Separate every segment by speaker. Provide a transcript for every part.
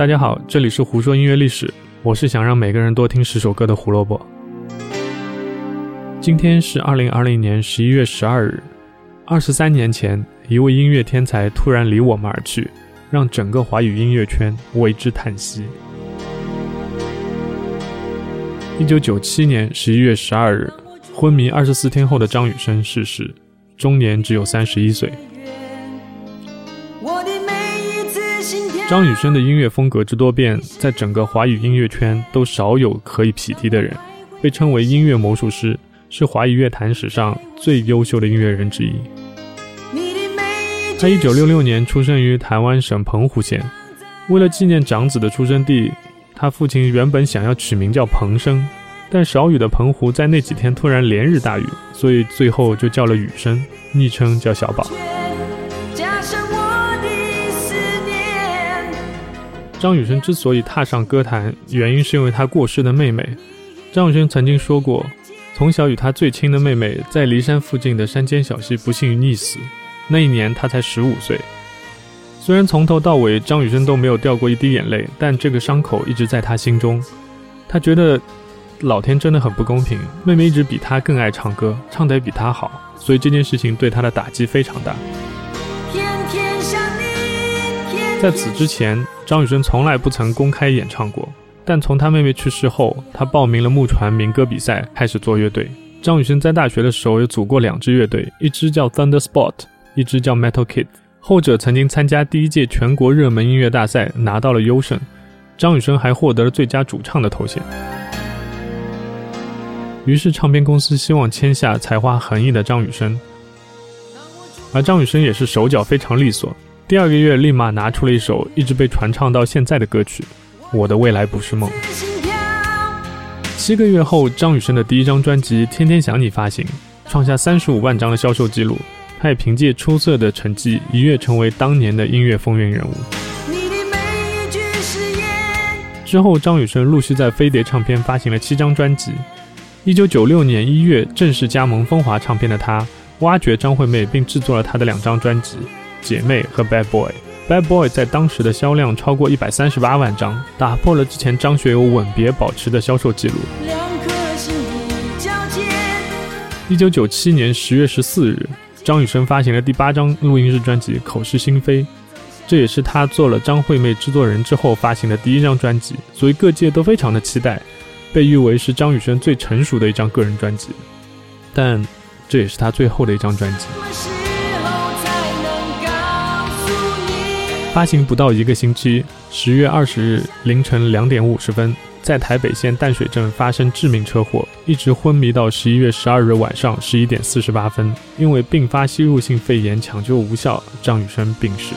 Speaker 1: 大家好，这里是胡说音乐历史，我是想让每个人多听十首歌的胡萝卜。今天是二零二零年十一月十二日，二十三年前，一位音乐天才突然离我们而去，让整个华语音乐圈为之叹息。一九九七年十一月十二日，昏迷二十四天后的张雨生逝世，终年只有三十一岁。张雨生的音乐风格之多变，在整个华语音乐圈都少有可以匹敌的人，被称为音乐魔术师，是华语乐坛史上最优秀的音乐人之一。他一九六六年出生于台湾省澎湖县，为了纪念长子的出生地，他父亲原本想要取名叫彭生，但少雨的澎湖在那几天突然连日大雨，所以最后就叫了雨生，昵称叫小宝。张雨生之所以踏上歌坛，原因是因为他过世的妹妹。张雨生曾经说过，从小与他最亲的妹妹在骊山附近的山间小溪不幸溺死，那一年他才十五岁。虽然从头到尾张雨生都没有掉过一滴眼泪，但这个伤口一直在他心中。他觉得老天真的很不公平，妹妹一直比他更爱唱歌，唱得比他好，所以这件事情对他的打击非常大。在此之前，张雨生从来不曾公开演唱过。但从他妹妹去世后，他报名了木船民歌比赛，开始做乐队。张雨生在大学的时候有组过两支乐队，一支叫 Thunder Spot，一支叫 Metal Kid。后者曾经参加第一届全国热门音乐大赛，拿到了优胜。张雨生还获得了最佳主唱的头衔。于是唱片公司希望签下才华横溢的张雨生，而张雨生也是手脚非常利索。第二个月，立马拿出了一首一直被传唱到现在的歌曲《我的未来不是梦》。七个月后，张雨生的第一张专辑《天天想你》发行，创下三十五万张的销售记录。他也凭借出色的成绩，一跃成为当年的音乐风云人物。之后，张雨生陆续在飞碟唱片发行了七张专辑。一九九六年一月，正式加盟风华唱片的他，挖掘张惠妹，并制作了她的两张专辑。姐妹和 Bad Boy，Bad Boy 在当时的销量超过一百三十八万张，打破了之前张学友吻别保持的销售记录。一九九七年十月十四日，张雨生发行了第八张录音室专辑《口是心非》，这也是他做了张惠妹制作人之后发行的第一张专辑，所以各界都非常的期待，被誉为是张雨生最成熟的一张个人专辑。但这也是他最后的一张专辑。发行不到一个星期，十月二十日凌晨两点五十分，在台北县淡水镇发生致命车祸，一直昏迷到十一月十二日晚上十一点四十八分。因为并发吸入性肺炎，抢救无效，张雨生病逝。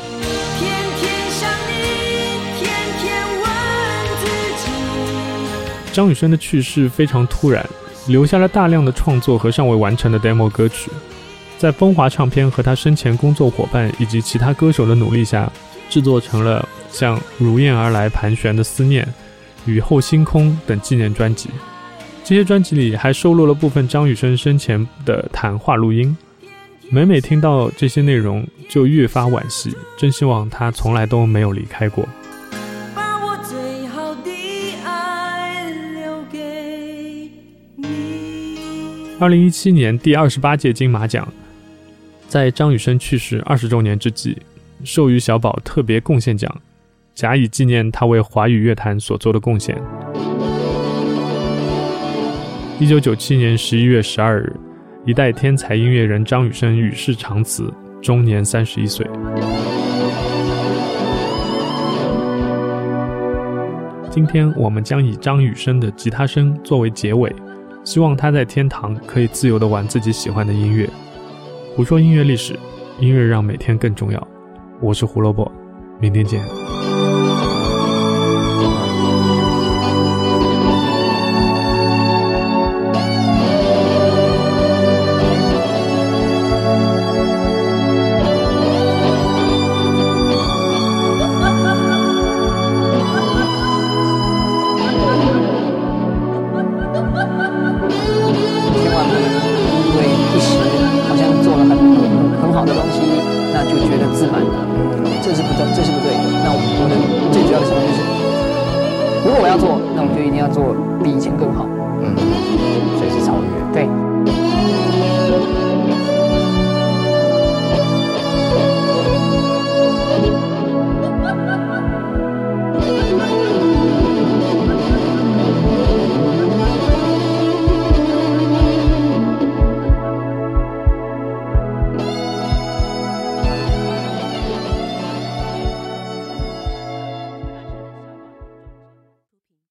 Speaker 1: 张雨生的去世非常突然，留下了大量的创作和尚未完成的 demo 歌曲。在风华唱片和他生前工作伙伴以及其他歌手的努力下。制作成了像《如燕而来》《盘旋的思念》《雨后星空》等纪念专辑。这些专辑里还收录了部分张雨生生前的谈话录音。每每听到这些内容，就越发惋惜，真希望他从来都没有离开过。二零一七年第二十八届金马奖，在张雨生去世二十周年之际。授予小宝特别贡献奖，假以纪念他为华语乐坛所做的贡献。一九九七年十一月十二日，一代天才音乐人张雨生与世长辞，终年三十一岁。今天我们将以张雨生的吉他声作为结尾，希望他在天堂可以自由的玩自己喜欢的音乐。胡说音乐历史，音乐让每天更重要。我是胡萝卜，明天见。
Speaker 2: 的东西就觉得自满了，这是不对，这是不对的。那我我最主要的想法就是，如果我要做，那我就一定要做比以前更好。
Speaker 3: 嗯，所以是超越。